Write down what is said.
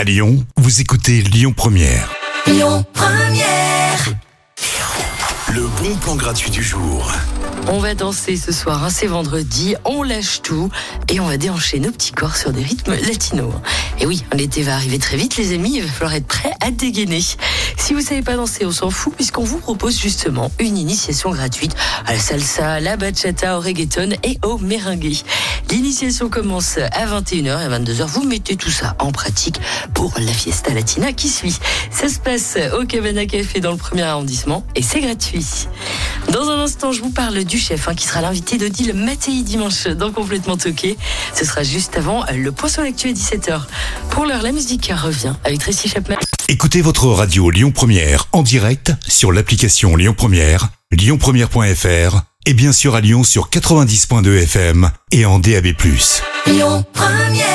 À Lyon, vous écoutez Lyon Première. Lyon Première. Le bon plan gratuit du jour. On va danser ce soir, hein, c'est vendredi, on lâche tout et on va déhancher nos petits corps sur des rythmes latinos. Et oui, l'été va arriver très vite les amis, il va falloir être prêt à dégainer. Si vous savez pas danser, on s'en fout puisqu'on vous propose justement une initiation gratuite à la salsa, à la bachata, au reggaeton et au merengue. L'initiation commence à 21h et à 22h. Vous mettez tout ça en pratique pour la fiesta latina qui suit. Ça se passe au Cabana Café dans le premier arrondissement et c'est gratuit. Dans un instant, je vous parle du chef hein, qui sera l'invité d'Odile Mattei dimanche dans Complètement Toqué. Ce sera juste avant le Poisson L'actu à 17h. Pour l'heure, la musique revient avec Tracy Chapman. Écoutez votre radio Lyon Première en direct sur l'application Lyon Première, lyonpremière.fr et bien sûr à Lyon sur 90.2 FM et en DAB+. Lyon Première.